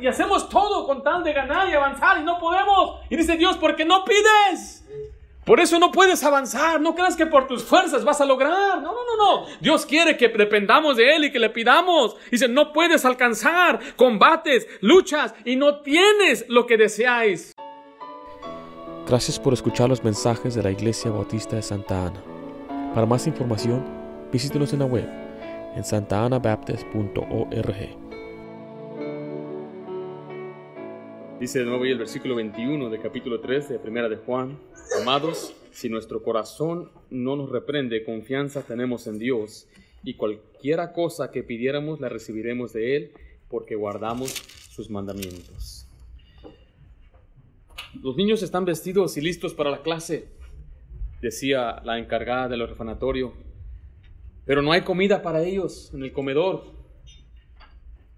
y, hacemos todo con tal de ganar y avanzar y no podemos. Y dice Dios, porque no pides. Por eso no puedes avanzar. No creas que por tus fuerzas vas a lograr. No, no, no, no. Dios quiere que dependamos de Él y que le pidamos. Dice, no puedes alcanzar. Combates, luchas y no tienes lo que deseáis. Gracias por escuchar los mensajes de la Iglesia Bautista de Santa Ana. Para más información, visítenos en la web en santaanabaptist.org. Dice de nuevo el versículo 21 de capítulo 3 de Primera de Juan. Amados, si nuestro corazón no nos reprende, confianza tenemos en Dios y cualquiera cosa que pidiéramos la recibiremos de Él porque guardamos sus mandamientos. Los niños están vestidos y listos para la clase, decía la encargada del orfanatorio pero no hay comida para ellos en el comedor.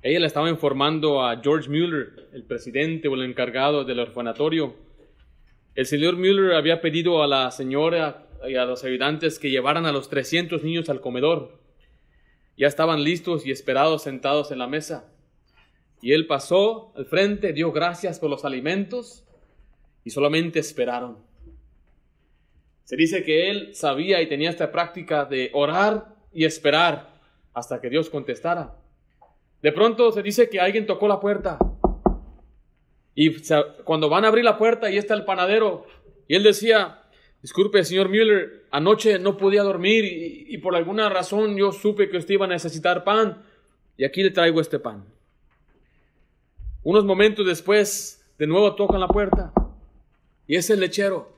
Ella le estaba informando a George Mueller, el presidente o el encargado del orfanatorio. El señor Mueller había pedido a la señora y a los ayudantes que llevaran a los 300 niños al comedor. Ya estaban listos y esperados sentados en la mesa. Y él pasó al frente, dio gracias por los alimentos y solamente esperaron. Se dice que él sabía y tenía esta práctica de orar y esperar hasta que Dios contestara. De pronto se dice que alguien tocó la puerta. Y cuando van a abrir la puerta y está el panadero, y él decía, disculpe, señor Müller, anoche no podía dormir y, y, por alguna razón yo supe que usted iba a necesitar pan y aquí le traigo este pan. Unos momentos después, de nuevo tocan la puerta y es el lechero.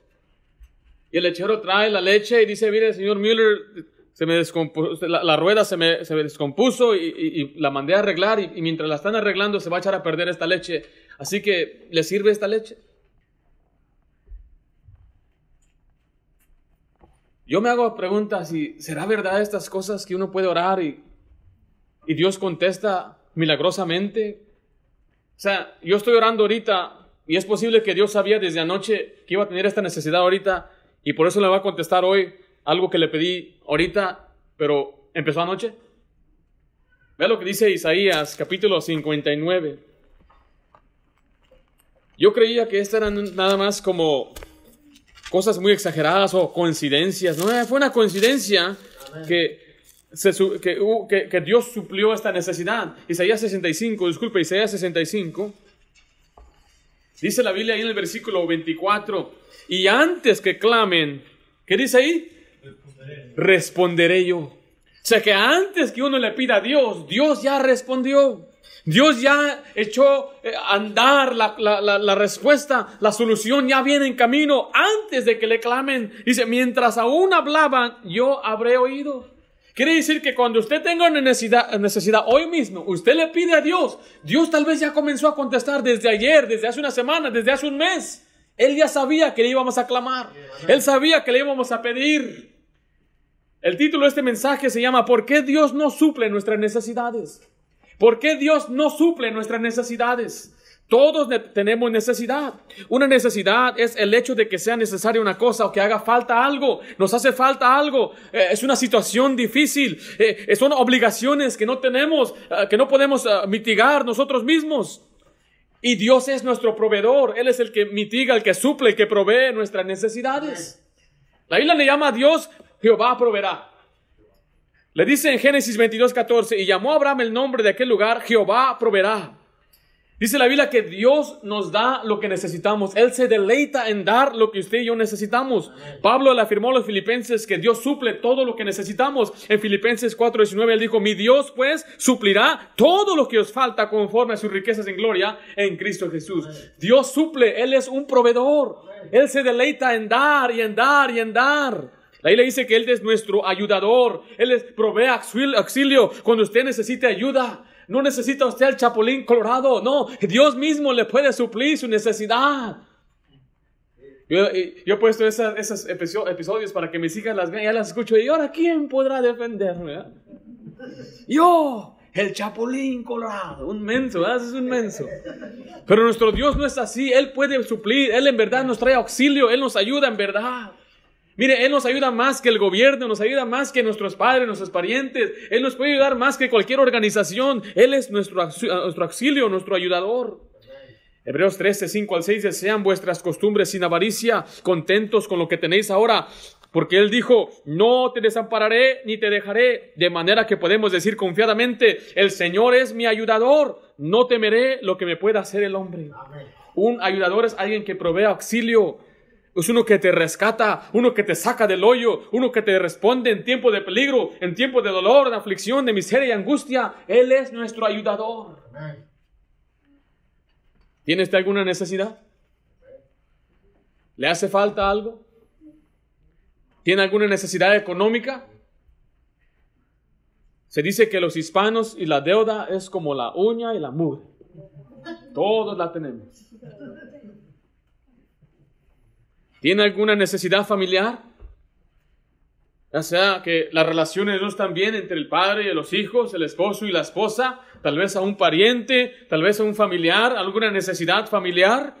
Y el lechero trae la leche y dice, mire, señor Müller, se me descompuso, la, rueda se me, se descompuso y, la mandé a arreglar y, mientras la están arreglando se va a echar a perder esta leche. Así que, ¿le sirve esta leche? Yo me hago preguntas y ¿será verdad estas cosas que uno puede orar y, y Dios contesta milagrosamente? O sea, yo estoy orando ahorita y es posible que Dios sabía desde anoche que iba a tener esta necesidad ahorita y por eso le va a contestar hoy algo que le pedí ahorita, pero empezó anoche. Vea lo que dice Isaías capítulo 59. Yo creía que estas eran nada más como cosas muy exageradas o coincidencias. No, fue una coincidencia que, que, que, Dios suplió esta necesidad. Isaías 65, disculpe, Isaías 65. Dice la Biblia ahí en el versículo 24. Y antes que clamen, ¿qué dice ahí? Responderé yo. O sea que antes que uno le pida a Dios, Dios ya respondió. Dios ya echó a eh, andar la, la, respuesta, la solución ya viene en camino antes de que le clamen. Dice, mientras aún hablaban, yo habré oído. Quiere decir que cuando usted tenga una necesidad, necesidad hoy mismo, usted le pide a Dios, Dios tal vez ya comenzó a contestar desde ayer, desde hace una semana, desde hace un mes. Él ya sabía que le íbamos a clamar. Él sabía que le íbamos a pedir. El título de este mensaje se llama ¿Por qué Dios no suple nuestras necesidades? ¿Por qué Dios no suple nuestras necesidades? Todos tenemos necesidad. Una necesidad es el hecho de que sea necesaria una cosa o que haga falta algo. Nos hace falta algo. Eh, es una situación difícil. Eh, son obligaciones que no tenemos, eh, que no podemos mitigar nosotros mismos. Y Dios es nuestro proveedor. Él es el que mitiga, el que suple, el que provee nuestras necesidades. La Biblia le llama a Dios Jehová proveerá. Le dice en Génesis 22, 14, y llamó a Abraham el nombre de aquel lugar, Jehová proveerá. Dice la Biblia que Dios nos da lo que necesitamos. Él se deleita en dar lo que usted y yo necesitamos. Pablo le afirmó a los filipenses que Dios suple todo lo que necesitamos. En Filipenses 4:19 él dijo, mi Dios pues suplirá todo lo que os falta conforme a sus riquezas en gloria en Cristo Jesús. Dios suple, Él es un proveedor. Él se deleita en dar y en dar y en dar. Ahí le dice que Él es nuestro ayudador. Él les provee auxilio cuando usted necesite ayuda. No necesita usted el chapulín colorado. No, Dios mismo le puede suplir su necesidad. Yo, he puesto esos episodios para que mis hijas las vean, ya las escucho. ¿Y ahora quién podrá defenderme? Yo, el chapulín colorado, un menso, ¿verdad? es un menso. Pero nuestro Dios no es así, Él puede suplir, Él en verdad nos trae auxilio, Él nos ayuda en verdad. Mire, Él nos ayuda más que el gobierno, nos ayuda más que nuestros padres, nuestros parientes. Él nos puede ayudar más que cualquier organización. Él es nuestro, nuestro auxilio, nuestro ayudador. Hebreos 13, 5 al 6 dice, sean vuestras costumbres sin avaricia, contentos con lo que tenéis ahora, porque Él dijo, no te desampararé ni te dejaré, de manera que podemos decir confiadamente, el Señor es mi ayudador, no temeré lo que me pueda hacer el hombre. Un ayudador es alguien que provee auxilio, es uno que te rescata, uno que te saca del hoyo, uno que te responde en tiempo de peligro, en tiempo de dolor, de aflicción, de miseria y angustia. Él es nuestro ayudador. ¿Tiene usted alguna necesidad? ¿Le hace falta algo? ¿Tiene alguna necesidad económica? Se dice que los hispanos y la deuda es como la uña y la mugre. Todos la tenemos. ¿Tiene alguna necesidad familiar? Ya sea que las relaciones no están bien entre el padre y los hijos, el esposo y la esposa, tal vez a un pariente, tal vez a un familiar, alguna necesidad familiar,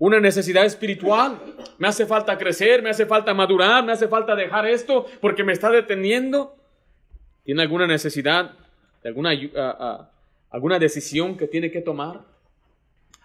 una necesidad espiritual. Me hace falta crecer, me hace falta madurar, me hace falta dejar esto porque me está deteniendo. ¿Tiene alguna necesidad, alguna, alguna decisión que tiene que tomar?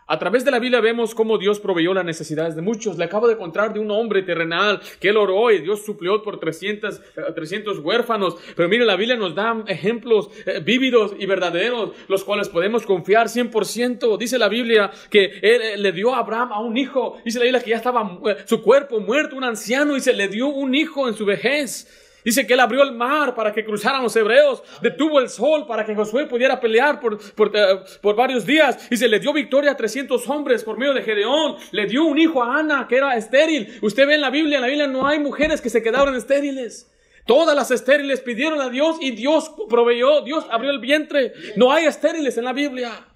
A través de la Biblia vemos cómo Dios proveyó las necesidades de muchos. Le acabo de contar de un hombre terrenal que él oró y Dios suplió por 300, 300 eh, huérfanos. Pero mire, la Biblia nos da ejemplos eh, vívidos y verdaderos, los cuales podemos confiar 100%. Dice la Biblia que él eh, le dio a Abraham a un hijo. Dice la Biblia que ya estaba su cuerpo muerto, un anciano, y se le dio un hijo en su vejez. Dice que él abrió el mar para que cruzaran los hebreos, detuvo el sol para que Josué pudiera pelear por, eh, por, varios días se le dio victoria a 300 hombres por medio de Gedeón. Le dio un hijo a Ana que era estéril. Usted ve en la Biblia, en la Biblia no hay mujeres que se quedaron estériles. Todas las estériles pidieron a Dios y Dios proveyó, Dios abrió el vientre. No hay estériles en la Biblia.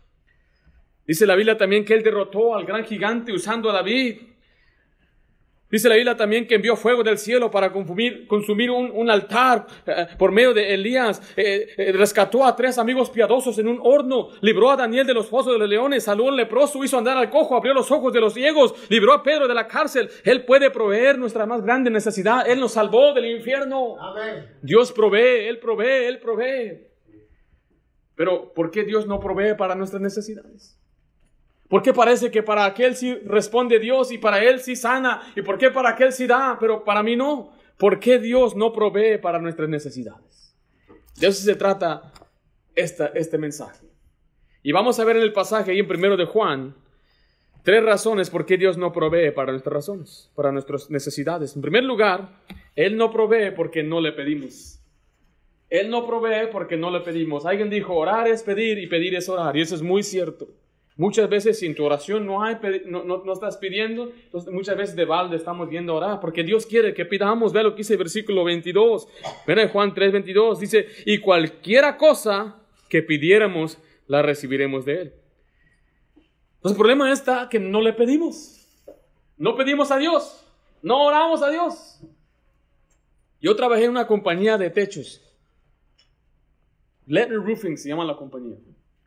Dice la Biblia también que él derrotó al gran gigante usando a David. Dice la Biblia también que envió fuego del cielo para consumir, consumir un, altar eh, por medio de Elías. Eh, eh, rescató a tres amigos piadosos en un horno. Libró a Daniel de los fosos de los leones. Salud al leproso. Hizo andar al cojo. Abrió los ojos de los ciegos. Libró a Pedro de la cárcel. Él puede proveer nuestra más grande necesidad. Él nos salvó del infierno. Dios provee. Él provee. Él provee. Pero ¿por qué Dios no provee para nuestras necesidades? ¿Por qué parece que para aquel sí responde Dios y para él sí sana? ¿Y por qué para aquel sí da, pero para mí no? ¿Por qué Dios no provee para nuestras necesidades? De eso se trata esta, este mensaje. Y vamos a ver en el pasaje ahí en primero de Juan tres razones por qué Dios no provee para nuestras razones, para nuestras necesidades. En primer lugar, Él no provee porque no le pedimos. Él no provee porque no le pedimos. Alguien dijo, orar es pedir y pedir es orar. Y eso es muy cierto. Muchas veces sin tu oración no, hay, no, no, estás pidiendo, entonces muchas veces de balde estamos viendo orar, porque Dios quiere que pidamos, ve lo que dice el versículo 22, en Juan 3, 22, dice, y cualquiera cosa que pidiéramos, la recibiremos de Él. Entonces el problema está que no le pedimos, no pedimos a Dios, no oramos a Dios. Yo trabajé en una compañía de techos, Letter Roofing se llama la compañía,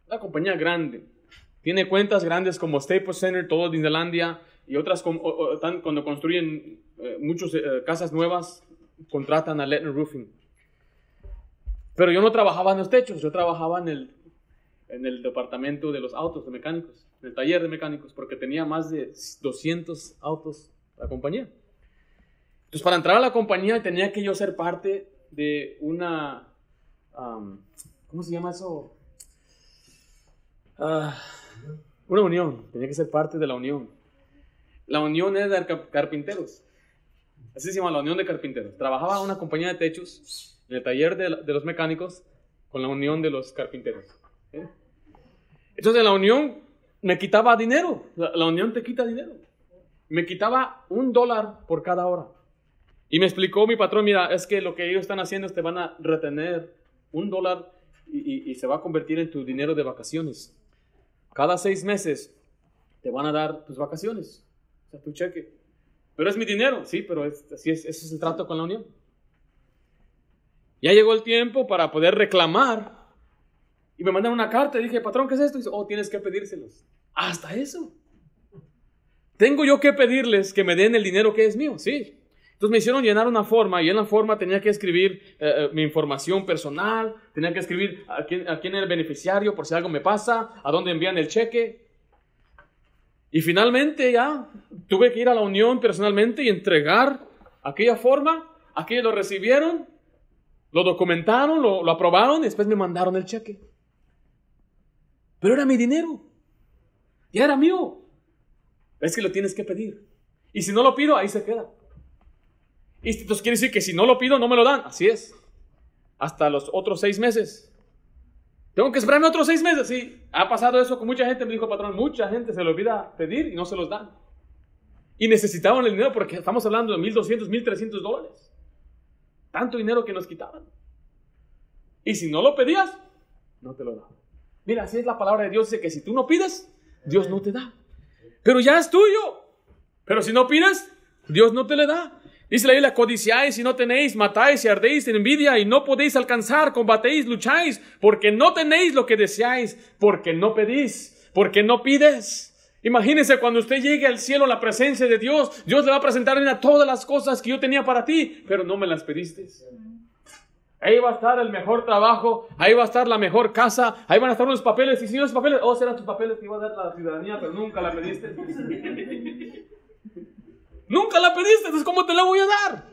una compañía grande tiene cuentas grandes como Staples Center, todo Disneylandia y otras cuando construyen eh, muchas eh, casas nuevas, contratan a Letner Roofing. Pero yo no trabajaba en los techos, yo trabajaba en el, en el departamento de los autos de mecánicos, en el taller de mecánicos, porque tenía más de 200 autos la compañía. Entonces, para entrar a la compañía tenía que yo ser parte de una... ¿Cómo se llama eso? Ah, una unión, tenía que ser parte de la unión. La unión es de carpinteros. Así se llama la unión de carpinteros. Trabajaba una compañía de techos, en el taller de, los mecánicos, con la unión de los carpinteros. Entonces la unión me quitaba dinero. La, unión te quita dinero. Me quitaba un dólar por cada hora. Y me explicó mi patrón, mira, es que lo que ellos están haciendo es te van a retener un dólar y se va a convertir en tu dinero de vacaciones. Cada seis meses te van a dar tus vacaciones, o sea, tu cheque. Pero es mi dinero, sí, pero así es, ese es el trato con la unión. Ya llegó el tiempo para poder reclamar. Y me mandan una carta y dije, patrón, ¿qué es esto? Y dice, oh, tienes que pedírselos. Hasta eso. Tengo yo que pedirles que me den el dinero que es mío, sí. Entonces me hicieron llenar una forma y en la forma tenía que escribir eh, eh, mi información personal, tenía que escribir a quién, a era el beneficiario por si algo me pasa, a dónde envían el cheque. Y finalmente ya tuve que ir a la unión personalmente y entregar aquella forma. Aquellos lo recibieron, lo documentaron, lo, lo aprobaron y después me mandaron el cheque. Pero era mi dinero. Ya era mío. Es que lo tienes que pedir. Y si no lo pido, ahí se queda. Entonces quiere decir que si no lo pido, no me lo dan. Así es. Hasta los otros seis meses. Tengo que esperarme otros seis meses. Sí, ha pasado eso con mucha gente. Me dijo el patrón, mucha gente se le olvida pedir y no se los dan. Y necesitaban el dinero porque estamos hablando de 1.200, 1.300 dólares. Tanto dinero que nos quitaban. Y si no lo pedías, no te lo daban. Mira, así es la palabra de Dios. Dice que si tú no pides, Dios no te da. Pero ya es tuyo. Pero si no pides, Dios no te le da. Dice la Biblia, codiciáis y no tenéis, matáis y ardéis en envidia y no podéis alcanzar, combatéis, lucháis, porque no tenéis lo que deseáis, porque no pedís, porque no pides. Imagínese cuando usted llegue al cielo, la presencia de Dios, Dios le va a presentar a todas las cosas que yo tenía para ti, pero no me las pediste. Ahí va a estar el mejor trabajo, ahí va a estar la mejor casa, ahí van a estar los papeles, y si los papeles, oh, serán tus papeles que iba a dar la ciudadanía, pero nunca la pediste. Nunca la pediste, entonces ¿cómo te la voy a dar?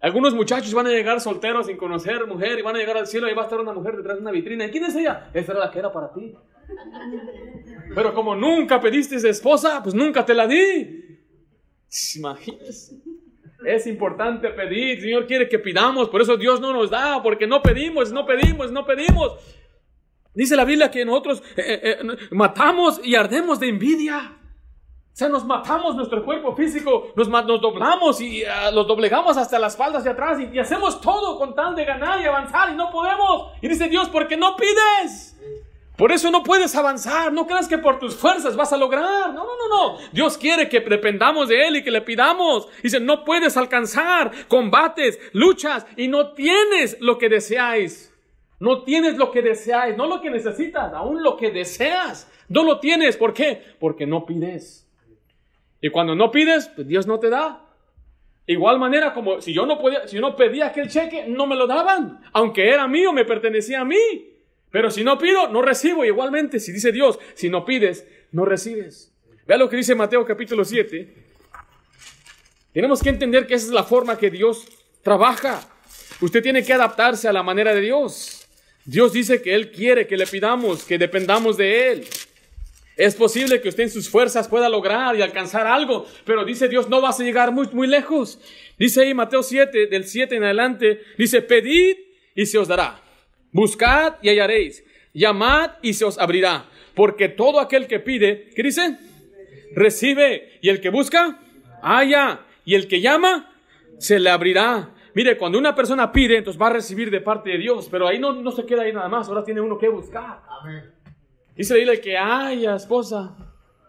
Algunos muchachos van a llegar solteros sin conocer mujer y van a llegar al cielo y va a estar una mujer detrás de una vitrina. ¿Y quién es ella? Esa era la que era para ti. Pero como nunca pediste esposa, pues nunca te la di. Imagínese. Es importante pedir. El Señor quiere que pidamos. Por eso Dios no nos da. Porque no pedimos, no pedimos, no pedimos. Dice la Biblia que nosotros eh, eh, eh, matamos y ardemos de envidia. O sea, nos matamos nuestro cuerpo físico, nos, nos doblamos y uh, los doblegamos hasta las espaldas de atrás y, y, hacemos todo con tal de ganar y avanzar y no podemos. Y dice Dios, porque no pides. Por eso no puedes avanzar. No creas que por tus fuerzas vas a lograr. No, no, no, no. Dios quiere que dependamos de Él y que le pidamos. Dice, no puedes alcanzar. Combates, luchas y no tienes lo que deseáis. No tienes lo que deseáis, no lo que necesitas, aún lo que deseas. No lo tienes. ¿Por qué? Porque no pides. Y cuando no pides, pues Dios no te da. Igual manera como si yo no podía, si yo no pedía aquel cheque, no me lo daban. Aunque era mío, me pertenecía a mí. Pero si no pido, no recibo. Igualmente, si dice Dios, si no pides, no recibes. Vea lo que dice Mateo capítulo 7. Tenemos que entender que esa es la forma que Dios trabaja. Usted tiene que adaptarse a la manera de Dios. Dios dice que Él quiere que le pidamos, que dependamos de Él. Es posible que usted en sus fuerzas pueda lograr y alcanzar algo, pero dice Dios, no vas a llegar muy, muy lejos. Dice ahí Mateo 7, del 7 en adelante, dice, pedid y se os dará. Buscad y hallaréis. Llamad y se os abrirá. Porque todo aquel que pide, ¿qué dice? Recibe. Y el que busca, halla. Y el que llama, se le abrirá. Mire, cuando una persona pide, entonces va a recibir de parte de Dios, pero ahí no, no se queda ahí nada más, ahora tiene uno que buscar. Amén. Dice dile que haya esposa.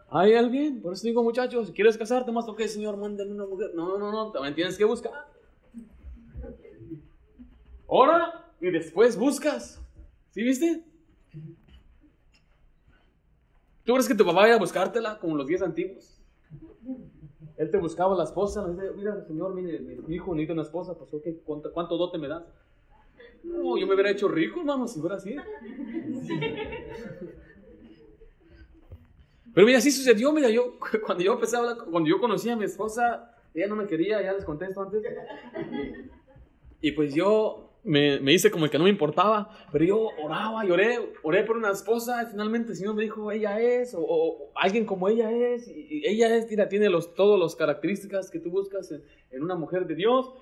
¿Hay alguien? Por eso digo, muchachos, si quieres casarte, más toque, Señor, mándale una mujer. No, no, no, también tienes que buscar. Ora y después buscas. ¿Sí viste? ¿Tú crees que tu papá vaya a buscártela como los días antiguos? Él te buscaba la esposa, dice, mira, señor, mire, mi hijo necesita una esposa, pues ¿cuánto, cuánto dote me das? No, yo me hubiera hecho rico, hermano, si fuera así. Pero mira, así sucedió, mira, yo cuando yo empecé a hablar, cuando yo conocí a mi esposa, ella no me quería, ya les contesto antes. Y pues yo me, me hice como el que no me importaba, pero yo oraba y oré, oré por una esposa y finalmente el Señor me dijo, ella es, o, o alguien como ella es, y, y ella es, mira, tiene los, todas las características que tú buscas en, en, una mujer de Dios.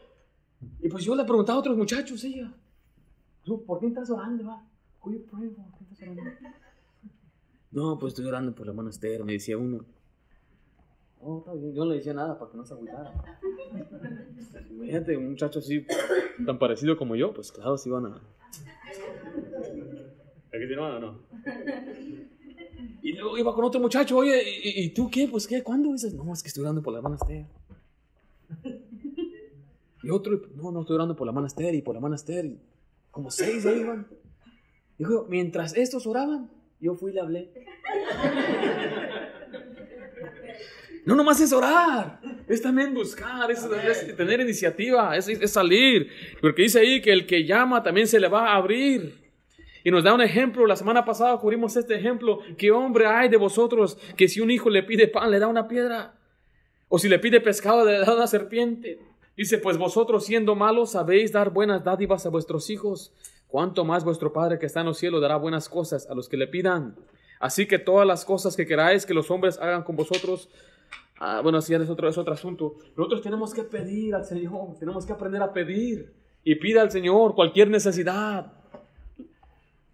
Y pues yo le preguntaba a otros muchachos, ella, ¿por qué estás orando? Va? ¿Por qué estás orando? No, pues estoy orando por la hermana Esther, me decía uno. Oh, está bien. Yo no le decía nada para que no se agüitara. Imagínate, un muchacho así, tan parecido como yo, pues claro, si van a. ¿Aquí tiene o no? Y luego iba con otro muchacho, oye, ¿y, ¿y, tú qué? Pues qué, ¿cuándo? dices, no, es que estoy orando por la hermana Esther. Y otro, no, no estoy orando por la hermana Esther y por la hermana Esther. Y como seis ahí iban. Dijo, mientras estos oraban, yo fui y le hablé. No nomás es orar, Es también buscar, es, es tener iniciativa, es, es salir. Porque dice ahí que el que llama también se le va a abrir. Y nos da un ejemplo, la semana pasada cubrimos este ejemplo, ¿qué hombre hay de vosotros que si un hijo le pide pan le da una piedra? O si le pide pescado le da una serpiente. Dice, pues vosotros siendo malos sabéis dar buenas dádivas a vuestros hijos. ¿Cuánto más vuestro Padre que está en los cielos dará buenas cosas a los que le pidan? Así que todas las cosas que queráis que los hombres hagan con vosotros, ah, bueno, si es otro, es otro asunto. Nosotros tenemos que pedir al Señor, tenemos que aprender a pedir. Y pida al Señor cualquier necesidad.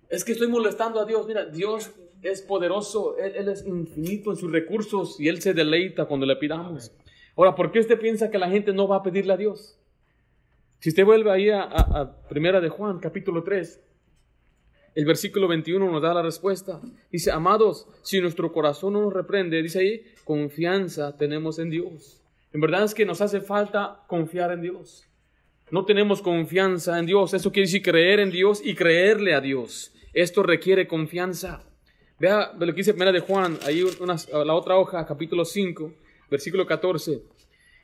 Es que estoy molestando a Dios. Mira, Dios es poderoso, Él, es infinito en sus recursos y Él se deleita cuando le pidamos. Ahora, ¿por qué usted piensa que la gente no va a pedirle a Dios? Si usted vuelve ahí a, a, Primera de Juan, capítulo 3, el versículo 21 nos da la respuesta. Dice, amados, si nuestro corazón no nos reprende, dice ahí, confianza tenemos en Dios. En verdad es que nos hace falta confiar en Dios. No tenemos confianza en Dios. Eso quiere decir creer en Dios y creerle a Dios. Esto requiere confianza. Vea lo que dice primera de Juan, ahí la otra hoja, capítulo 5, versículo 14.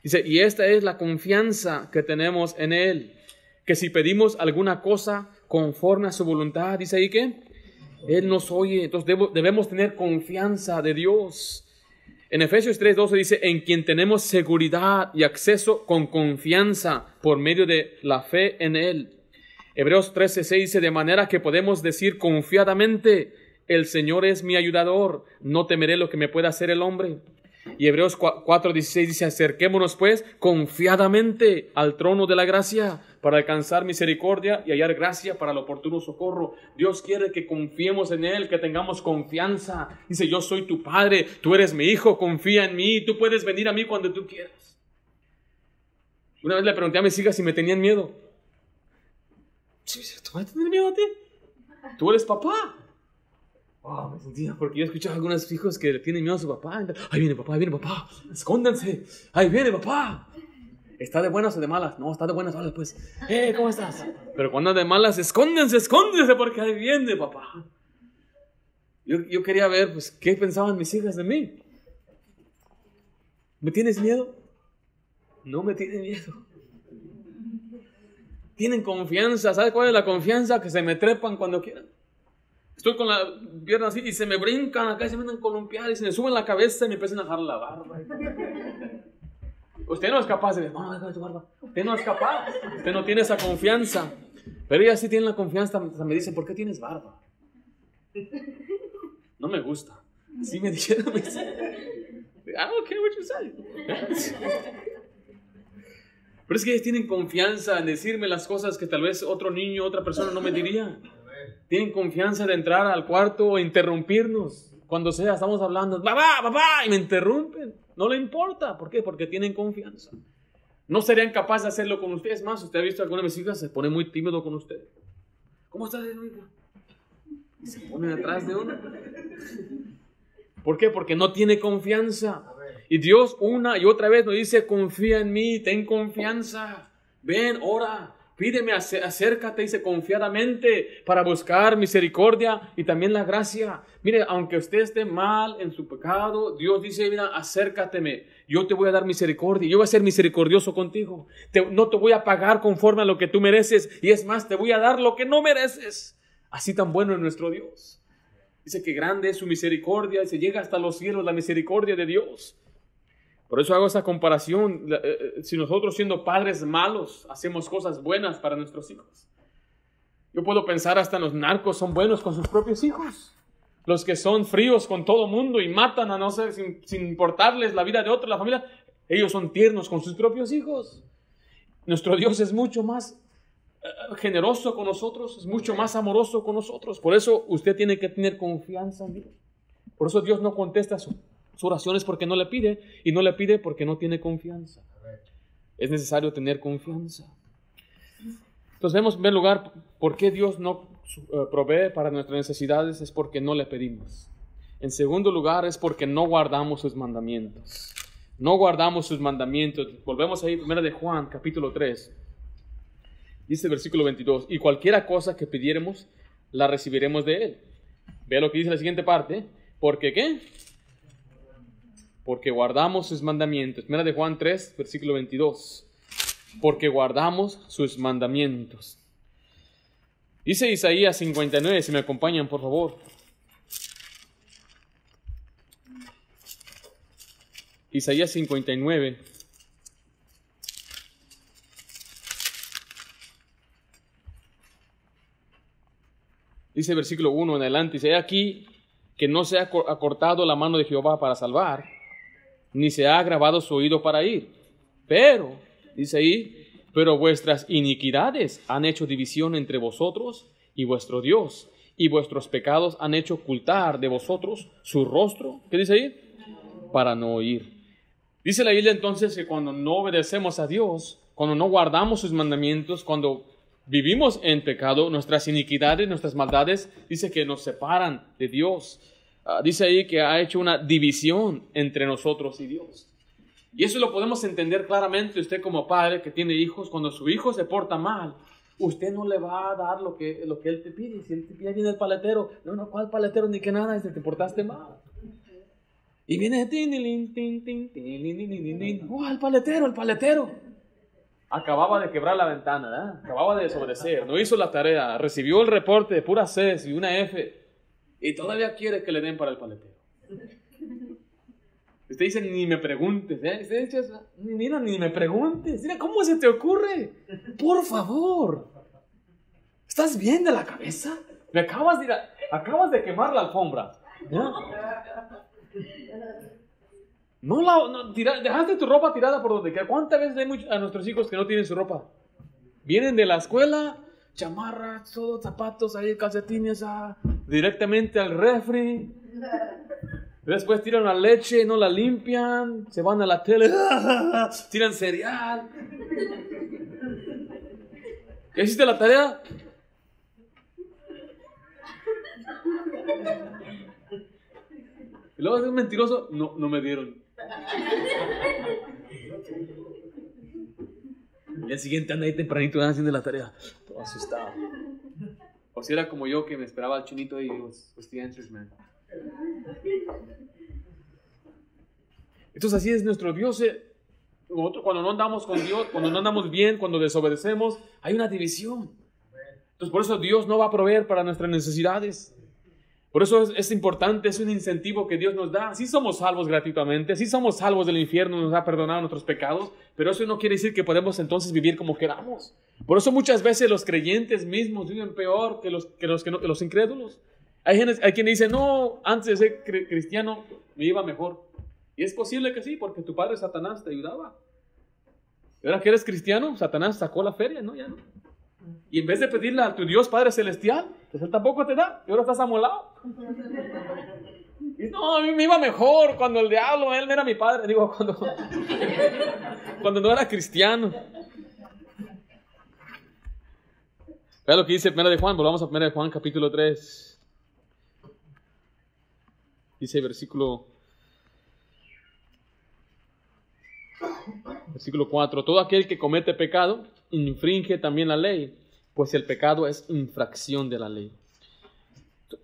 Dice, y esta es la confianza que tenemos en Él, que si pedimos alguna cosa conforme a su voluntad, dice ahí que Él nos oye, entonces debemos tener confianza de Dios. En Efesios 3:12 dice, en quien tenemos seguridad y acceso con confianza por medio de la fe en Él. Hebreos 13:6 dice, de manera que podemos decir confiadamente, el Señor es mi ayudador, no temeré lo que me pueda hacer el hombre. Y Hebreos 4:16 dice, acerquémonos pues confiadamente al trono de la gracia para alcanzar misericordia y hallar gracia para el oportuno socorro. Dios quiere que confiemos en Él, que tengamos confianza. Dice, yo soy tu Padre, tú eres mi Hijo, confía en mí, tú puedes venir a mí cuando tú quieras. Una vez le pregunté a mis hijas si me tenían miedo. ¿Tú vas a tener miedo a ti? Tú eres papá. Oh, me sentía, porque yo he escuchado a algunos hijos que le tienen miedo a su papá. Ahí viene papá, ahí viene papá, escóndanse, ahí viene papá. ¿Está de buenas o de malas? No, está de buenas, vale, pues. Eh, ¿cómo estás? Pero cuando de malas, escóndense, escóndense, porque ahí viene papá. Yo, yo quería ver, pues, qué pensaban mis hijas de mí. ¿Me tienes miedo? No me tienen miedo. Tienen confianza. ¿Sabes cuál es la confianza? Que se me trepan cuando quieran. Estoy con la pierna así y se me brincan acá y se me a columpiar y se me suben la cabeza y me empiezan a dejar la barba. Usted no es capaz de no, no, barba. Usted no es capaz. Usted no tiene esa confianza. Pero ella sí tiene la confianza. Me dice, ¿por qué tienes barba? No me gusta. Sí me dijeron. Me dice, I don't care what you say. Pero es que ellos tienen confianza en decirme las cosas que tal vez otro niño, otra persona no me diría tienen confianza de entrar al cuarto e interrumpirnos. Cuando sea, estamos hablando, papá, papá, y me interrumpen. No le importa. ¿Por qué? Porque tienen confianza. No serían capaces de hacerlo con ustedes más. Usted ha visto alguna de mis se pone muy tímido con usted. ¿Cómo está, hija? Y se pone detrás de uno. ¿Por qué? Porque no tiene confianza. Y Dios una y otra vez nos dice, confía en mí, ten confianza. Ven, ora, Pídeme, acércate, dice, confiadamente para buscar misericordia y también la gracia. Mire, aunque usted esté mal en su pecado, Dios dice, mira, acércateme, yo te voy a dar misericordia, yo voy a ser misericordioso contigo. no te voy a pagar conforme a lo que tú mereces y es más, te voy a dar lo que no mereces. Así tan bueno es nuestro Dios. Dice que grande es su misericordia y se llega hasta los cielos la misericordia de Dios. Por eso hago esa comparación. Eh, eh, si nosotros siendo padres malos hacemos cosas buenas para nuestros hijos. Yo puedo pensar hasta los narcos son buenos con sus propios hijos. Los que son fríos con todo mundo y matan a no ser sin, importarles la vida de otro, la familia, ellos son tiernos con sus propios hijos. Nuestro Dios es mucho más eh, generoso con nosotros, es mucho más amoroso con nosotros. Por eso usted tiene que tener confianza en Dios. Por eso Dios no contesta su, su oración es porque no le pide y no le pide porque no tiene confianza. Es necesario tener confianza. Entonces vemos en primer lugar por qué Dios no eh, provee para nuestras necesidades es porque no le pedimos. En segundo lugar es porque no guardamos sus mandamientos. No guardamos sus mandamientos. Volvemos ahí, primera de Juan, capítulo 3. Dice el versículo 22, y cualquiera cosa que pidiéramos, la recibiremos de Él. Vea lo que dice la siguiente parte, porque qué? Porque guardamos sus mandamientos. Mira de Juan 3, versículo 22. Porque guardamos sus mandamientos. Dice Isaías 59, si me acompañan, por favor. Isaías 59. Dice versículo 1 en adelante, dice, aquí que no se ha acortado la mano de Jehová para salvar, ni se ha agravado su oído para ir. Pero, dice ahí, pero vuestras iniquidades han hecho división entre vosotros y vuestro Dios, y vuestros pecados han hecho ocultar de vosotros su rostro. ¿Qué dice ahí? Para no oír. Dice la Biblia entonces que cuando no obedecemos a Dios, cuando no guardamos sus mandamientos, cuando vivimos en pecado, nuestras iniquidades, nuestras maldades, dice que nos separan de Dios. Ah, dice ahí que ha hecho una división entre nosotros y Dios. Y eso lo podemos entender claramente usted como padre que tiene hijos, cuando su hijo se porta mal, usted no le va a dar lo que, lo que él te pide. Si él te pide, viene el paletero. No, no, ¿cuál paletero? Ni que nada, dice, te portaste mal. Y viene, oh, el paletero, el paletero acababa de quebrar la ventana, acababa de desobedecer, no hizo la tarea, recibió el reporte de pura C y una F y todavía quiere que le den para el paletero. Usted dice, ni me preguntes, ¿eh? Usted dice, mira, ni me preguntes, mira, ¿cómo se te ocurre? Por favor, ¿estás bien de la cabeza? Me acabas de, acabas de quemar la alfombra. No la, dejaste tu ropa tirada por donde quiera. ¿Cuántas veces hay a nuestros hijos que no tienen su ropa? Vienen de la escuela, chamarras, todos zapatos, ahí calcetines, ah, directamente al refri. Después tiran la leche, no la limpian, se van a la tele, tiran cereal. ¿Ya hiciste la tarea? Y luego es un mentiroso, no, no me dieron. El día siguiente anda ahí tempranito haciendo la tarea. Todo asustado. O si era como yo que me esperaba el chinito y was, was the answers, man. Entonces así es nuestro Dios. Eh. Cuando no andamos con Dios, cuando no andamos bien, cuando desobedecemos, hay una división. Entonces por eso Dios no va a proveer para nuestras necesidades. Por eso es, importante, es un incentivo que Dios nos da. Sí somos salvos gratuitamente, sí somos salvos del infierno, nos ha perdonado nuestros pecados, pero eso no quiere decir que podemos entonces vivir como queramos. Por eso muchas veces los creyentes mismos viven peor que los, que los, que los incrédulos. Hay, hay quien dice, no, antes de ser cristiano me iba mejor. Y es posible que sí, porque tu padre Satanás te ayudaba. Y ahora que eres cristiano, Satanás sacó la feria, ¿no? No. Y en vez de pedirle a tu Dios Padre Celestial, pues Él tampoco te da. Y ahora estás amolado. No, a mí me iba mejor cuando el diablo, Él era mi padre. Digo, cuando, cuando no era cristiano. Vea lo que dice 1 de Juan. Volvamos a 1 de Juan, capítulo 3. Dice versículo Versículo 4. Todo aquel que comete pecado infringe también la ley, pues el pecado es infracción de la ley.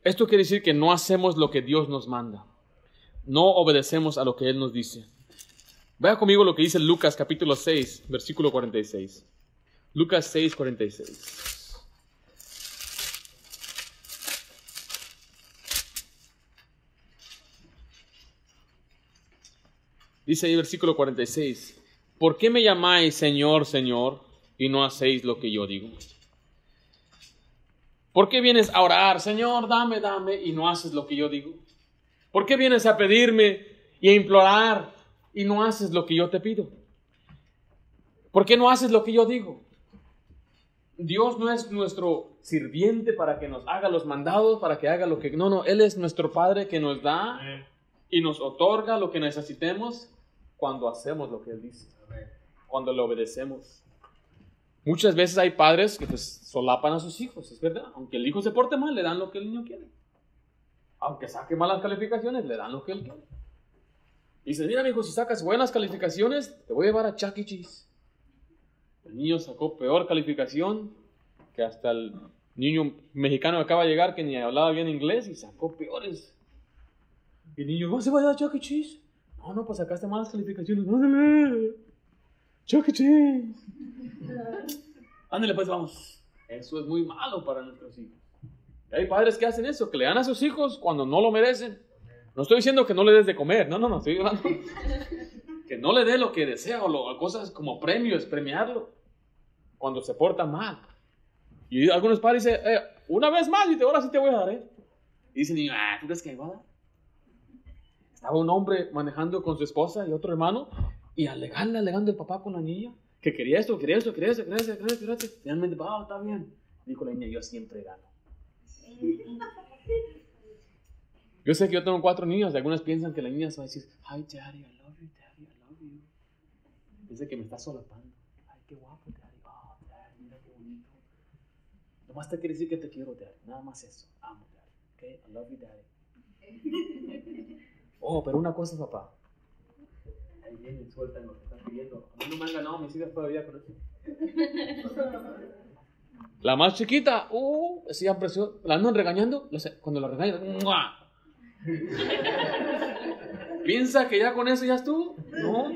Esto quiere decir que no hacemos lo que Dios nos manda. No obedecemos a lo que Él nos dice. Vea conmigo lo que dice Lucas capítulo 6, versículo 46. Lucas 6, 46. Dice ahí versículo 46, ¿por qué me llamáis Señor, Señor, y no hacéis lo que yo digo? ¿Por qué vienes a orar, Señor, dame, dame, y no haces lo que yo digo? ¿Por qué vienes a pedirme y a implorar y no haces lo que yo te pido? ¿Por qué no haces lo que yo digo? Dios no es nuestro sirviente para que nos haga los mandados, para que haga lo que... No, no, Él es nuestro Padre que nos da y nos otorga lo que necesitemos cuando hacemos lo que Él dice, cuando le obedecemos. Muchas veces hay padres que pues solapan a sus hijos, es verdad. Aunque el hijo se porte mal, le dan lo que el niño quiere. Aunque saque malas calificaciones, le dan lo que él quiere. Y dice, mira, mi hijo, si sacas buenas calificaciones, te voy a llevar a Chuck E. Cheese. El niño sacó peor calificación que hasta el niño mexicano que acaba de llegar que ni hablaba bien inglés y sacó peores. Y el niño, ¿no se va a llevar a Chuck E. Cheese? No, no, pues sacaste malas calificaciones. E. Cheese. Ándale, pues vamos. Eso es muy malo para nuestros hijos. Hay padres que hacen eso, que le dan a sus hijos cuando no lo merecen. No estoy diciendo que no le des de comer, no, no, no, estoy hablando que no le dé lo que desea o lo, cosas como premios, premiarlo cuando se porta mal. Y algunos padres dicen, eh, una vez más, y te, ahora sí te voy a dar, ¿eh? Y dicen, ah, ¿tú crees que va a dar? Estaba un hombre manejando con su esposa y otro hermano, y alegarle, alegando el papá con la niña, que quería esto, quería esto, quería esto, quería esto, quería esto, quería esto. Finalmente, va, está bien. Dijo la niña, yo siempre gano. Yo sé que yo tengo cuatro niños y algunas piensan que la niña se va a decir, hi daddy, I love you, daddy, I love you. Dice que me está solapando. Ay, qué guapo, daddy. Oh, daddy, mira qué bonito. Nomás te quiere decir que te quiero, daddy. Nada más eso. Amo, daddy. Okay, I love you, daddy. Oh, pero una cosa, papá. Ahí vienen, sueltan lo que están pidiendo. A mí no me han ganado mis hijas todavía con eso. La más chiquita, uh. La andan regañando. Cuando la regañan, ¡mua! ¿Piensa que ya con eso ya estuvo? No.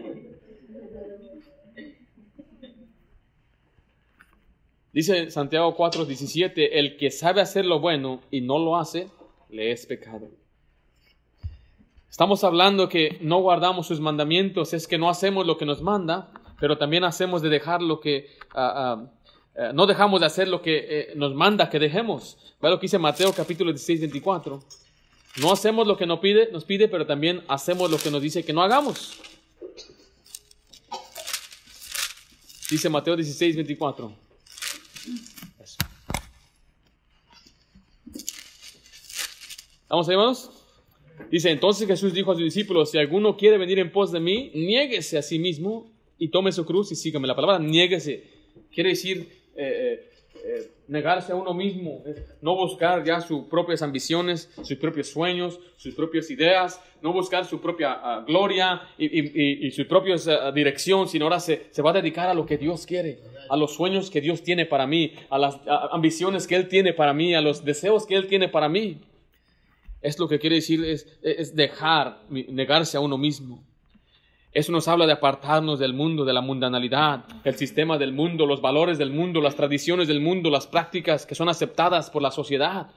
Dice Santiago 4:17, el que sabe hacer lo bueno y no lo hace, le es pecado. Estamos hablando que no guardamos sus mandamientos, es que no hacemos lo que nos manda, pero también hacemos de dejar lo que, ah, ah, eh, no dejamos de hacer lo que eh, nos manda que dejemos. Ve lo que dice Mateo capítulo 16, 24. No hacemos lo que nos pide, nos pide, pero también hacemos lo que nos dice que no hagamos. Dice Mateo 16, 24. ¿Vamos ahí, hermanos? Dice, entonces Jesús dijo a sus discípulos, si alguno quiere venir en pos de mí, niéguese a sí mismo y tome su cruz y sígame. La palabra niéguese quiere decir eh, eh, eh, negarse a uno mismo, no buscar ya sus propias ambiciones, sus propios sueños, sus propias ideas, no buscar su propia ah, gloria y, su propia ah, dirección, sino ahora se, se, va a dedicar a lo que Dios quiere, a los sueños que Dios tiene para mí, a las ambiciones que Él tiene para mí, a los deseos que Él tiene para mí. Es lo que quiere decir, es, dejar, negarse a uno mismo. Eso nos habla de apartarnos del mundo, de la mundanalidad, el sistema del mundo, los valores del mundo, las tradiciones del mundo, las prácticas que son aceptadas por la sociedad.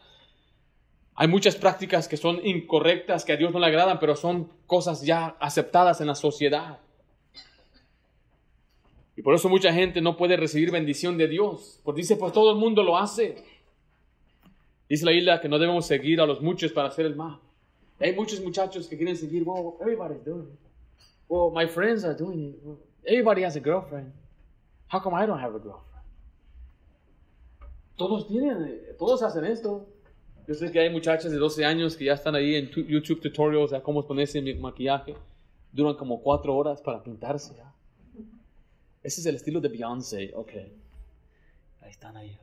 Hay muchas prácticas que son incorrectas, que a Dios no le agradan, pero son cosas ya aceptadas en la sociedad. Y por eso mucha gente no puede recibir bendición de Dios, porque dice, pues todo el mundo lo hace. Dice la isla que no debemos seguir a los muchos para hacer el mal. Hay muchos muchachos que quieren seguir, wow, everybody's doing it. Well, my friends are doing it. everybody has a girlfriend. How come I don't have a girlfriend? Todos tienen, todos hacen esto. Yo sé que hay muchachas de 12 años que ya están ahí en YouTube tutorials de cómo ponerse maquillaje. Duran como 4 horas para pintarse. Ese es el estilo de Beyoncé. Ok. Ahí están ahí.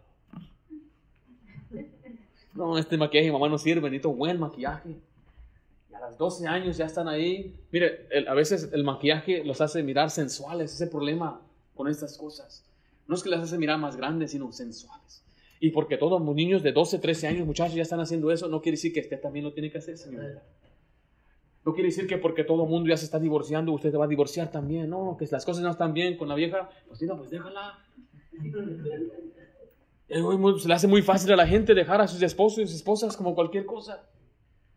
No, este maquillaje mamá no sirve. Necesito buen maquillaje a los 12 años ya están ahí. Mire, a veces el maquillaje los hace mirar sensuales, ese problema con estas cosas. No es que las hace mirar más grandes, sino sensuales. Y porque todos los niños de 12, 13 años, muchachos, ya están haciendo eso, no quiere decir que usted también lo tiene que hacer, señor. No quiere decir que porque todo el mundo ya se está divorciando, usted se va a divorciar también. No, que las cosas no están bien con la vieja, pues no, pues déjala. Se le hace muy fácil a la gente dejar a sus esposos y sus esposas como cualquier cosa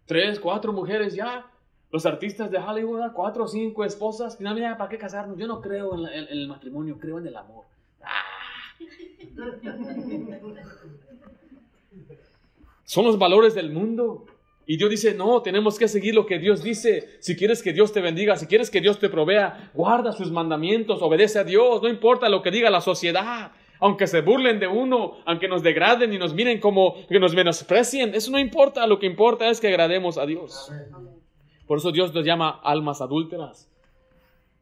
tres, cuatro mujeres ya. Los artistas de Hollywood, cuatro o cinco esposas. Finalmente, ¿para qué casarnos? Yo no creo en, el matrimonio, creo en el amor. Ah. Son los valores del mundo. Y Dios dice, no, tenemos que seguir lo que Dios dice. Si quieres que Dios te bendiga, si quieres que Dios te provea, guarda sus mandamientos, obedece a Dios, no importa lo que diga la sociedad aunque se burlen de uno, aunque nos degraden y nos miren como que nos menosprecien, eso no importa, lo que importa es que agrademos a Dios. Por eso Dios nos llama almas adúlteras.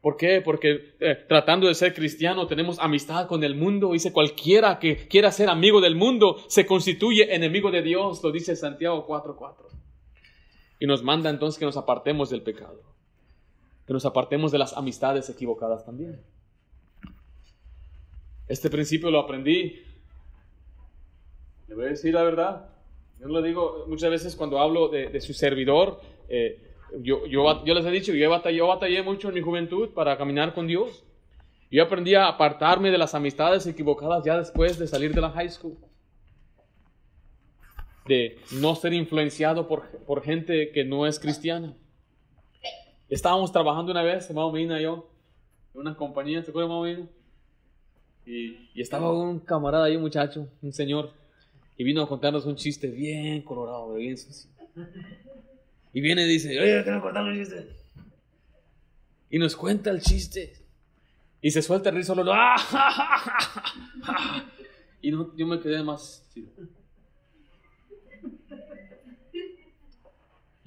¿Por qué? Porque eh, tratando de ser cristiano tenemos amistad con el mundo. Dice cualquiera que quiera ser amigo del mundo se constituye enemigo de Dios, lo dice Santiago 4:4. Y nos manda entonces que nos apartemos del pecado, que nos apartemos de las amistades equivocadas también. Este principio lo aprendí. Le voy a decir la verdad. Yo lo digo muchas veces cuando hablo de, su servidor. Eh, yo, yo, yo les he dicho, yo batallé, yo batallé mucho en mi juventud para caminar con Dios. Yo aprendí a apartarme de las amistades equivocadas ya después de salir de la high school. De no ser influenciado por, por gente que no es cristiana. Estábamos trabajando una vez, mamá Mina y yo, en una compañía, ¿te acuerdas, mamá Mina? Y, y, estaba un camarada ahí, un muchacho, un señor, y vino a contarnos un chiste bien colorado, bien sucio. Y viene y dice, oye, quiero contar un chiste. Y nos cuenta el chiste. Y se suelta el risa solo. ¡Ah! Y no, yo me quedé más.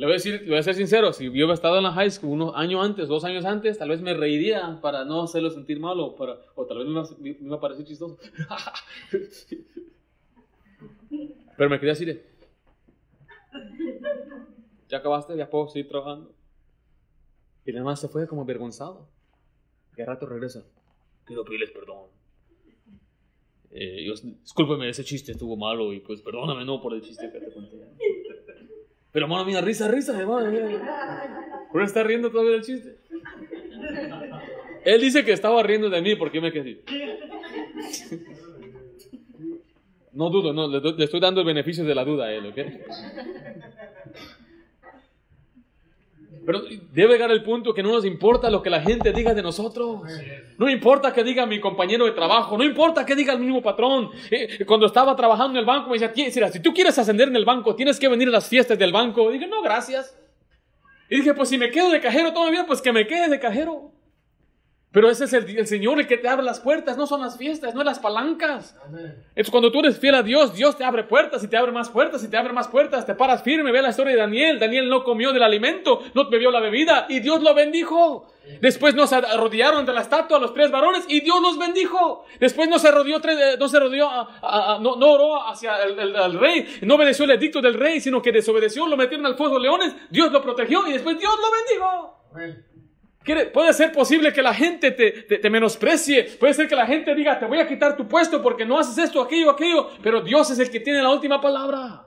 Le voy a decir, voy a ser sincero, si yo hubiera estado en la high school unos años antes, dos años antes, tal vez me reiría para no hacerlo sentir mal o, para, o tal vez me, me, me parecer chistoso. Pero me quedé así de. ¿Ya acabaste? ¿Ya puedo seguir trabajando? Y además se fue como avergonzado. Y al rato regresa. Quiero pedirles perdón. Eh, yo, discúlpeme, ese chiste estuvo malo y pues perdóname no por el chiste que te conté. Pero hermano, mira, risa, risa, hermano. ¿Por qué está riendo todavía del chiste? Él dice que estaba riendo de mí porque me quedé. No dudo, no, le, le, estoy dando el beneficio de la duda a él, ¿ok? Pero debe llegar el punto que no nos importa lo que la gente diga de nosotros. No importa que diga mi compañero de trabajo, no importa que diga el mismo patrón. Eh, cuando estaba trabajando en el banco me decía, si tú quieres ascender en el banco, tienes que venir a las fiestas del banco. Y dije, no, gracias. Y dije, pues si me quedo de cajero toda mi vida, pues que me quede de cajero. Pero ese es el, el, Señor el que te abre las puertas, no son las fiestas, no las palancas. Entonces cuando tú eres fiel a Dios, Dios te abre puertas y te abre más puertas y te abre más puertas, te paras firme. Ve la historia de Daniel. Daniel no comió del alimento, no bebió la bebida y Dios lo bendijo. Después nos arrodillaron ante la estatua los tres varones y Dios los bendijo. Después no se rodeó, no se rodeó, a, a, a, no, no, oró hacia el, el, el, rey, no obedeció el edicto del rey, sino que desobedeció, lo metieron al fuego de leones, Dios lo protegió y después Dios lo bendijo. Amén. Puede ser posible que la gente te, te, te, menosprecie, puede ser que la gente diga, te voy a quitar tu puesto porque no haces esto, aquello, aquello, pero Dios es el que tiene la última palabra.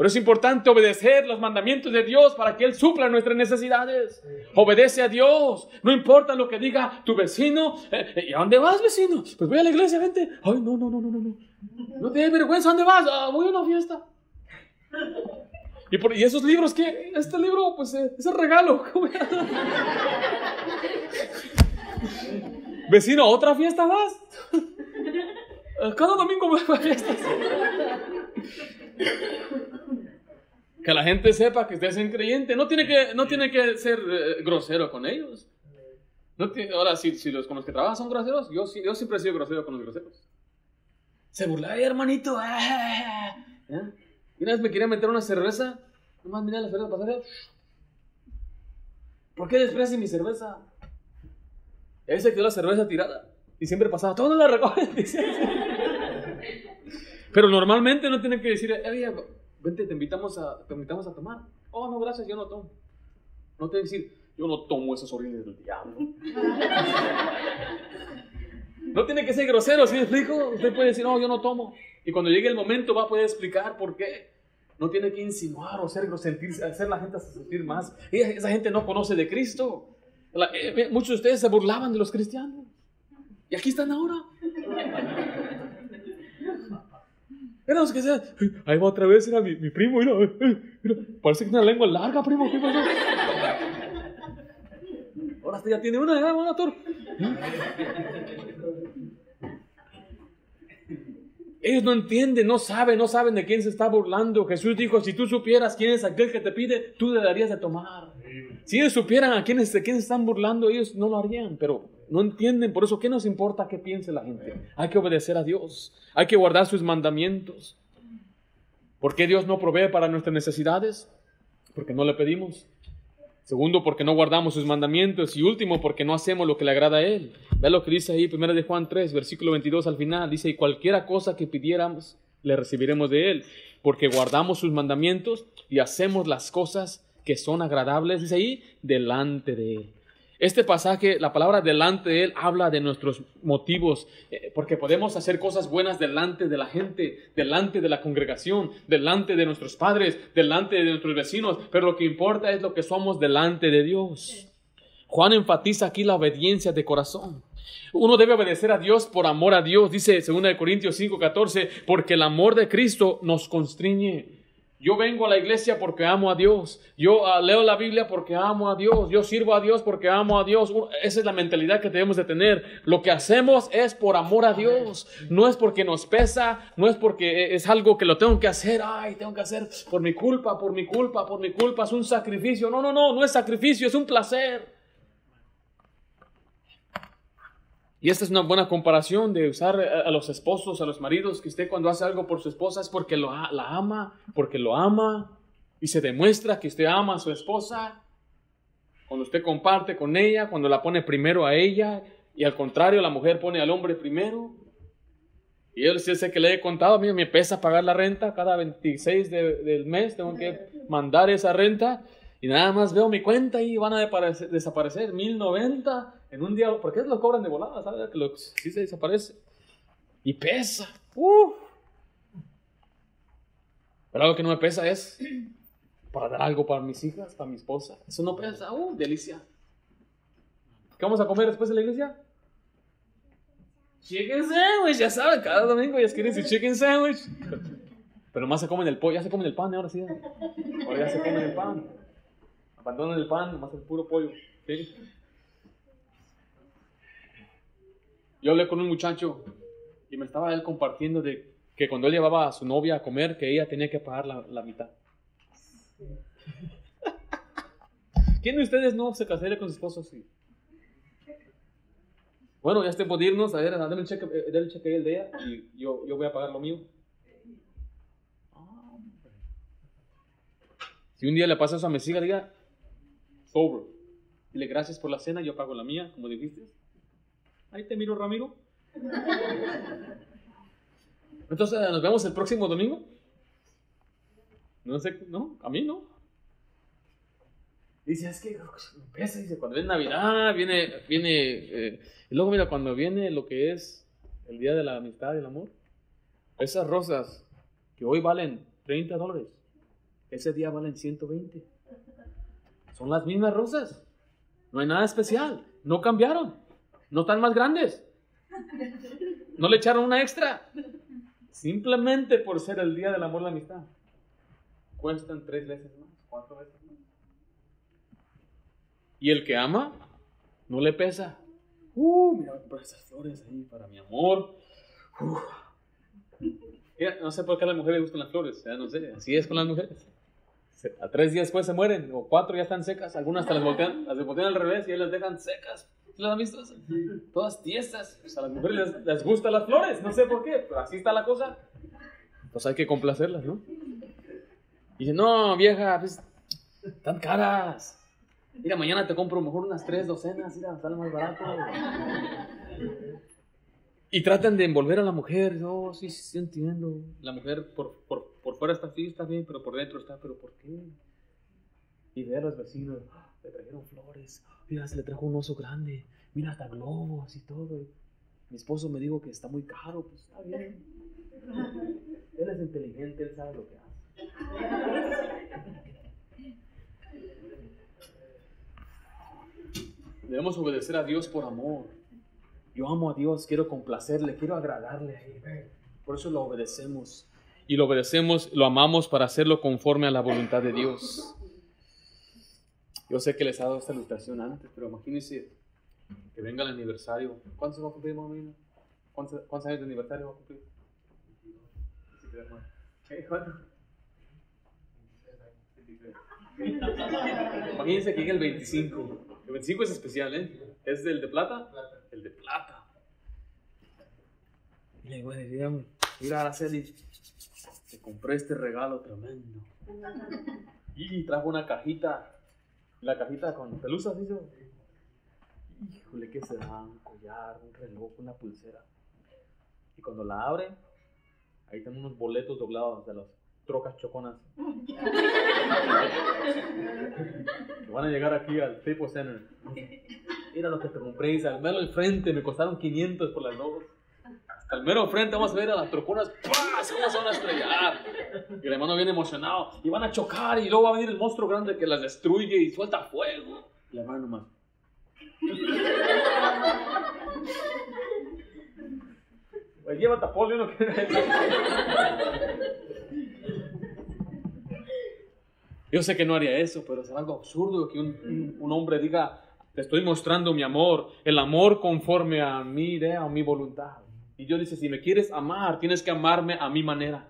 Pero es importante obedecer los mandamientos de Dios para que Él supla nuestras necesidades. Obedece a Dios, no importa lo que diga tu vecino. Eh, ¿Y a dónde vas, vecino? Pues voy a la iglesia, vente. Ay, no, no, no, no, no. No tienes vergüenza, ¿a dónde vas? Ah, voy a una fiesta. ¿Y, por, ¿Y, esos libros qué? Este libro, pues, eh, es el regalo. Vecino, ¿otra fiesta vas? Cada domingo voy a fiestas. Que la gente sepa que ustedes son creyente. No tiene que, no tiene que ser eh, grosero con ellos. Ahora, si, si, los con los que trabajan son groseros, yo, yo siempre he sido grosero con los groseros. Se burla, hermanito. ¿Eh? Y una vez me quería meter una cerveza, nomás miré la cerveza pasar. ¿Por qué desprecias mi cerveza? Y ahí se quedó la cerveza tirada. Y siempre pasaba, todo la recogen. Pero normalmente no tienen que decir, oye, vente, te invitamos, a, te invitamos a tomar. Oh, no, gracias, yo no tomo. No te que decir, yo no tomo esos orines del diablo. no tiene que ser grosero, ¿sí me explico? Usted puede decir, no, yo no tomo. Y cuando llegue el momento va a poder explicar por qué. No tiene que insinuar o hacer, sentir, hacer la gente sentir más. Esa gente no conoce de Cristo. La, eh, muchos de ustedes se burlaban de los cristianos. Y aquí están ahora. Eran los que decían, ahí va otra vez, era mi, mi primo, mira, mira, parece que tiene una lengua larga, primo, ¿qué pasó? Ahora ya tiene una, ya, una torre. Ellos no entienden, no saben, no saben de quién se está burlando. Jesús dijo, si tú supieras quién es aquel que te pide, tú le darías de tomar. Si ellos supieran a quiénes, de quién se están burlando, ellos no lo harían, pero no entienden. Por eso, ¿qué nos importa qué piense la gente? Hay que obedecer a Dios, hay que guardar sus mandamientos. ¿Por qué Dios no provee para nuestras necesidades? Porque no le pedimos. Segundo, porque no guardamos sus mandamientos. Y último, porque no hacemos lo que le agrada a Él. Ve lo que dice ahí, 1 de Juan 3, versículo 22 al final. Dice, y cualquiera cosa que pidiéramos, le recibiremos de Él. Porque guardamos sus mandamientos y hacemos las cosas que son agradables, dice ahí, delante de Él. Este pasaje, la palabra delante de Él, habla de nuestros motivos, eh, porque podemos hacer cosas buenas delante de la gente, delante de la congregación, delante de nuestros padres, delante de nuestros vecinos, pero lo que importa es lo que somos delante de Dios. Juan enfatiza aquí la obediencia de corazón. Uno debe obedecer a Dios por amor a Dios, dice 2 Corintios 5:14, porque el amor de Cristo nos constriñe. Yo vengo a la iglesia porque amo a Dios. Yo ah, leo la Biblia porque amo a Dios. Yo sirvo a Dios porque amo a Dios. Esa es la mentalidad que debemos de tener. Lo que hacemos es por amor a Dios. No es porque nos pesa, no es porque es algo que lo tengo que hacer. Ay, tengo que hacer por mi culpa, por mi culpa, por mi culpa. Es un sacrificio. No, no, no, no es sacrificio, es un placer. Y esta es una buena comparación de usar a los esposos, a los maridos, que usted cuando hace algo por su esposa es porque lo, la ama, porque lo ama, y se demuestra que usted ama a su esposa. Cuando usted comparte con ella, cuando la pone primero a ella, y al contrario, la mujer pone al hombre primero. Y él sé que le he contado, a mí me pesa pagar la renta, cada 26 del mes tengo que mandar esa renta, y nada más veo mi cuenta y van a desaparecer 1090 en un día, porque lo cobran de volada, ¿sabes? Que lo, sí se desaparece. Y pesa. Pero algo que no me pesa es para dar algo para mis hijas, para mi esposa. Eso no pesa. ¡Uh, delicia! ¿Qué vamos a comer después de la iglesia? Chicken sandwich, ya saben, cada domingo ya quieren su chicken sandwich. Pero más se comen el pollo, ya se comen el pan, ahora sí. Ahora ya se comen el pan. Abandonan el pan, más el puro pollo. ¿sí? Yo hablé con un muchacho y me estaba él compartiendo de que cuando él llevaba a su novia a comer, que ella tenía que pagar la, mitad. ¿Quién de ustedes no se casaría con su esposo así? Bueno, ya estoy por irnos. A ver, dame el cheque, eh, el cheque de ella y yo, yo voy a pagar lo mío. Si un día le pasa eso a mi diga, sobre. Dile gracias por la cena, yo pago la mía, como dijiste. Ahí te miro, Ramiro. Entonces, ¿nos vemos el próximo domingo? No sé, no, a mí no. Dice, es que pesa, dice, cuando viene Navidad, viene, viene, eh, y luego mira, cuando viene lo que es el Día de la Amistad y el Amor, esas rosas que hoy valen 30 dólares, ese día valen 120. Son las mismas rosas. No hay nada especial. No cambiaron. No están más grandes. No le echaron una extra. Simplemente por ser el día del amor y la amistad. Cuestan tres veces más, cuatro veces más. Y el que ama, no le pesa. Uh, mira, comprar esas flores ahí para mi amor. no sé por qué a las mujeres les gustan las flores. Ya no sé, así es con las mujeres. A tres días después se mueren, o cuatro ya están secas. Algunas hasta las voltean, las voltean al revés y las dejan secas. ¿Las han visto? Todas tiesas. a las mujeres les, gustan las flores, no sé por qué, pero así está la cosa. Pues hay que complacerlas, ¿no? Y dice, no, vieja, pues, están caras. Mira, mañana te compro mejor unas tres docenas, mira, sale más barato. Y tratan de envolver a la mujer. Oh, sí, sí, entiendo. La mujer por, por, por fuera está así, está bien, pero por dentro está, ¿pero por qué? Y ve a los vecinos, ah, le trajeron flores. Mira, se le trajo un oso grande. Mira, hasta globos y todo. Mi esposo me dijo que está muy caro. Pues está bien. Él es inteligente, él sabe lo que hace. Debemos obedecer a Dios por amor. Yo amo a Dios, quiero complacerle, quiero agradarle. Por eso lo obedecemos. Y lo obedecemos, lo amamos para hacerlo conforme a la voluntad de Dios. Yo sé que les he dado esta ilustración antes, pero imagínense que venga el aniversario. ¿Cuántos se va a cumplir, mamá? ¿Cuántos, ¿Cuántos años de aniversario va a cumplir? ¿Cuántos? Imagínense que llega el 25. El 25 es especial, ¿eh? ¿Es el de plata? El de plata. Y le voy a decir, mira, Araceli, te compré este regalo tremendo. Y trajo una cajita la cajita con pelusas, dice. Híjole, ¿qué será? Un collar, un reloj, una pulsera. Y cuando la abre, ahí están unos boletos doblados de los trocas choconas. van a llegar aquí al Staples Center. Mira lo que te compré, dice, al mero al frente me costaron 500 por las dos. El mero frente vamos a ver a las troconas, ¡paz! ¿Cómo se van a estrellar? Y el hermano viene emocionado. Y van a chocar y luego va a venir el monstruo grande que las destruye y suelta fuego. Y el hermano más. Pues llévate a Poli, uno que... Yo sé que no haría eso, pero es algo absurdo que un, un, hombre diga, te estoy mostrando mi amor, el amor conforme a mi idea, a mi voluntad. Y Dios dice, si me quieres amar, tienes que amarme a mi manera.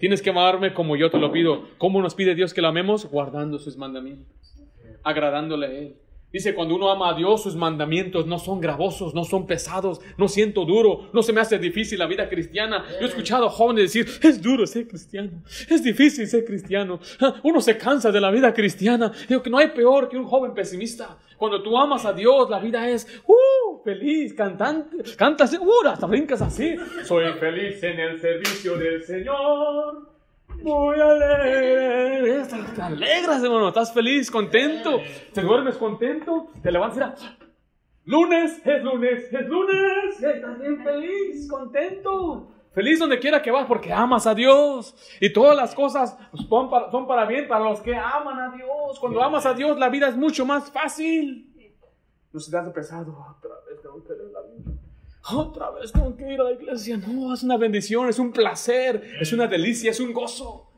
Tienes que amarme como yo te lo pido. ¿Cómo nos pide Dios que lo amemos? Guardando sus mandamientos, agradándole a Él. Dice, cuando uno ama a Dios, sus mandamientos no son gravosos, no son pesados, no siento duro, no se me hace difícil la vida cristiana. Yo he escuchado jóvenes decir, es duro ser cristiano, es difícil ser cristiano, uno se cansa de la vida cristiana. Digo que no hay peor que un joven pesimista. Cuando tú amas a Dios, la vida es, uh, feliz, cantante, cantas, uh, hasta brincas así. Soy feliz en el servicio del Señor muy alegre. Te alegras, hermano. Estás feliz, contento. Te duermes contento. Te levantas y lunes, es lunes, es lunes. Estás bien feliz, contento. Feliz donde quiera que vas porque amas a Dios. Y todas las cosas son para, son para bien para los que aman a Dios. Cuando amas a Dios, la vida es mucho más fácil. No se te hace pesado. Otra vez tengo que leer la Biblia otra vez tengo que ir a la iglesia. No, es una bendición, es un placer, es una delicia, es un gozo.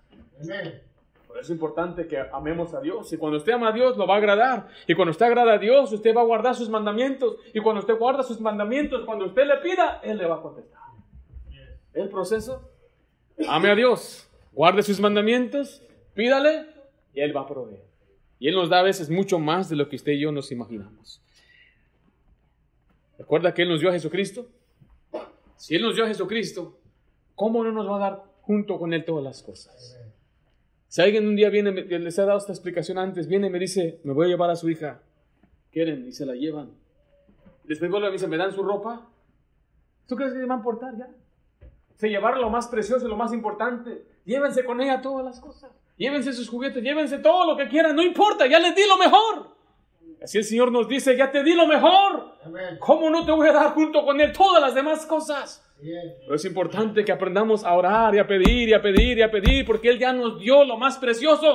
Por eso es importante que amemos a Dios. Y cuando usted ama a Dios, lo va a agradar. Y cuando usted agrada a Dios, usted va a guardar sus mandamientos. Y cuando usted guarda sus mandamientos, cuando usted le pida, Él le va a contestar. El proceso, ame a Dios, guarde sus mandamientos, pídale y Él va a proveer. Y Él nos da a veces mucho más de lo que usted y yo nos imaginamos. ¿Recuerda que Él nos dio a Jesucristo? Si Él nos dio a Jesucristo, ¿cómo no nos va a dar junto con Él todas las cosas? Si alguien un día viene, les ha dado esta explicación antes, viene y me dice, me voy a llevar a su hija, quieren y se la llevan. Después vuelve y me dice, ¿me dan su ropa? ¿Tú crees que le van a importar ya? Se llevar lo más precioso, lo más importante. Llévense con ella todas las cosas. Llévense sus juguetes, llévense todo lo que quieran, no importa, ya les di lo mejor. Así el Señor nos dice, ya te di lo mejor. ¿Cómo no te voy a dar junto con Él todas las demás cosas? Pero es importante que aprendamos a orar y a pedir y a pedir y a pedir porque Él ya nos dio lo más precioso.